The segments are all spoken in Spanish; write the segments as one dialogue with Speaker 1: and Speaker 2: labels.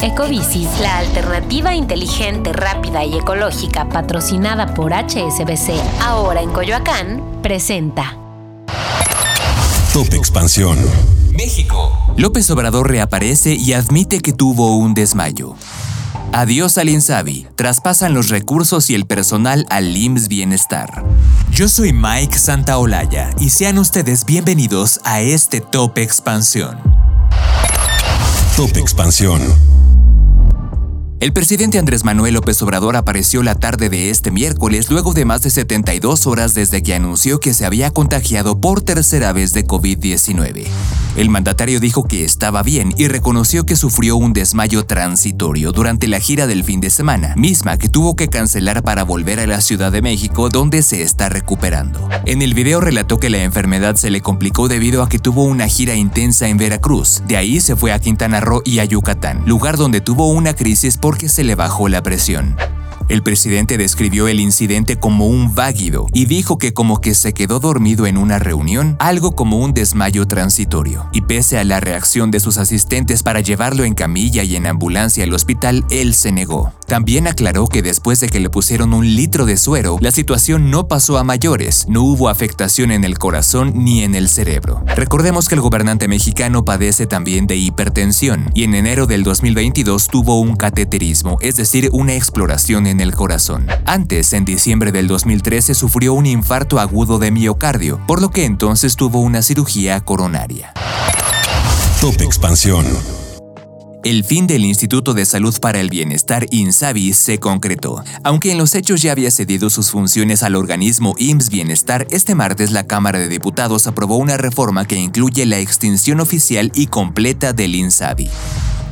Speaker 1: Ecobici, la alternativa inteligente, rápida y ecológica patrocinada por HSBC, ahora en Coyoacán, presenta.
Speaker 2: Top Expansión.
Speaker 3: México. López Obrador reaparece y admite que tuvo un desmayo. Adiós al Insabi. Traspasan los recursos y el personal al IMSS Bienestar. Yo soy Mike Santaolalla y sean ustedes bienvenidos a este Top Expansión.
Speaker 2: Top Expansión.
Speaker 3: El presidente Andrés Manuel López Obrador apareció la tarde de este miércoles luego de más de 72 horas desde que anunció que se había contagiado por tercera vez de COVID-19. El mandatario dijo que estaba bien y reconoció que sufrió un desmayo transitorio durante la gira del fin de semana, misma que tuvo que cancelar para volver a la Ciudad de México donde se está recuperando. En el video relató que la enfermedad se le complicó debido a que tuvo una gira intensa en Veracruz, de ahí se fue a Quintana Roo y a Yucatán, lugar donde tuvo una crisis por porque se le bajó la presión. El presidente describió el incidente como un váguido y dijo que como que se quedó dormido en una reunión, algo como un desmayo transitorio. Y pese a la reacción de sus asistentes para llevarlo en camilla y en ambulancia al hospital, él se negó. También aclaró que después de que le pusieron un litro de suero, la situación no pasó a mayores, no hubo afectación en el corazón ni en el cerebro. Recordemos que el gobernante mexicano padece también de hipertensión y en enero del 2022 tuvo un cateterismo, es decir, una exploración en el corazón. Antes, en diciembre del 2013, sufrió un infarto agudo de miocardio, por lo que entonces tuvo una cirugía coronaria.
Speaker 2: Top Expansión.
Speaker 3: El fin del Instituto de Salud para el Bienestar INSABI se concretó. Aunque en los hechos ya había cedido sus funciones al organismo IMSS Bienestar, este martes la Cámara de Diputados aprobó una reforma que incluye la extinción oficial y completa del INSABI.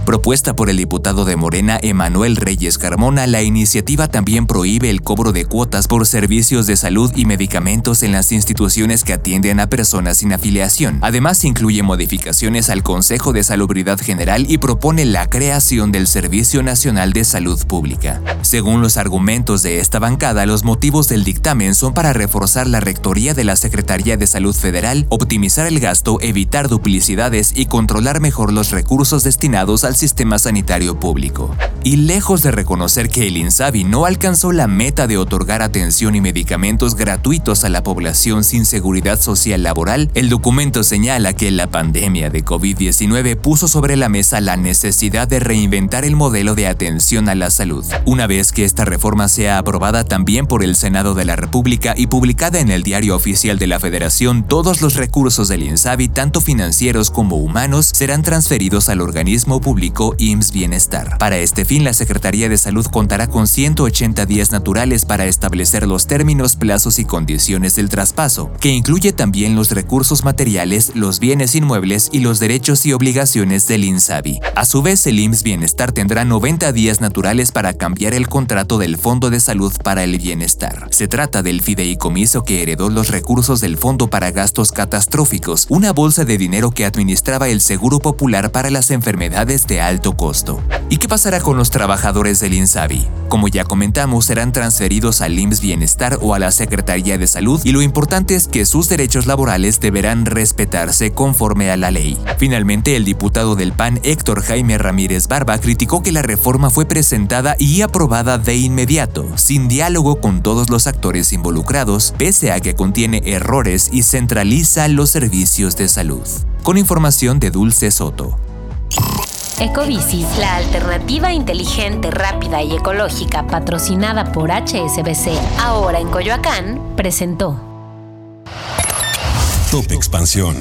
Speaker 3: Propuesta por el diputado de Morena Emanuel Reyes Carmona, la iniciativa también prohíbe el cobro de cuotas por servicios de salud y medicamentos en las instituciones que atienden a personas sin afiliación. Además, incluye modificaciones al Consejo de Salubridad General y propone la creación del Servicio Nacional de Salud Pública. Según los argumentos de esta bancada, los motivos del dictamen son para reforzar la rectoría de la Secretaría de Salud Federal, optimizar el gasto, evitar duplicidades y controlar mejor los recursos destinados al sistema sanitario público. Y lejos de reconocer que el INSABI no alcanzó la meta de otorgar atención y medicamentos gratuitos a la población sin seguridad social laboral, el documento señala que la pandemia de COVID-19 puso sobre la mesa la necesidad de reinventar el modelo de atención a la salud. Una vez que esta reforma sea aprobada también por el Senado de la República y publicada en el Diario Oficial de la Federación, todos los recursos del INSABI, tanto financieros como humanos, serán transferidos al organismo público IMSS Bienestar. Para este fin, la Secretaría de Salud contará con 180 días naturales para establecer los términos, plazos y condiciones del traspaso, que incluye también los recursos materiales, los bienes inmuebles y los derechos y obligaciones del INSABI. A su vez, el IMSS Bienestar tendrá 90 días naturales para cambiar el contrato del Fondo de Salud para el Bienestar. Se trata del fideicomiso que heredó los recursos del Fondo para Gastos Catastróficos, una bolsa de dinero que administraba el Seguro Popular para las enfermedades de alto costo. ¿Y qué pasará con los trabajadores del INSABI? Como ya comentamos, serán transferidos al IMSS Bienestar o a la Secretaría de Salud y lo importante es que sus derechos laborales deberán respetarse conforme a la ley. Finalmente, el diputado del PAN Héctor Jaime Ramírez Barba criticó que la reforma fue presentada y aprobada de inmediato, sin diálogo con todos los actores involucrados, pese a que contiene errores y centraliza los servicios de salud. Con información de Dulce Soto.
Speaker 1: Ecobici, la alternativa inteligente, rápida y ecológica patrocinada por HSBC, ahora en Coyoacán, presentó.
Speaker 2: Top Expansión.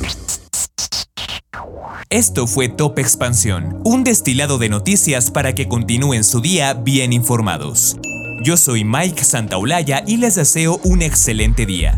Speaker 3: Esto fue Top Expansión, un destilado de noticias para que continúen su día bien informados. Yo soy Mike Santaolalla y les deseo un excelente día.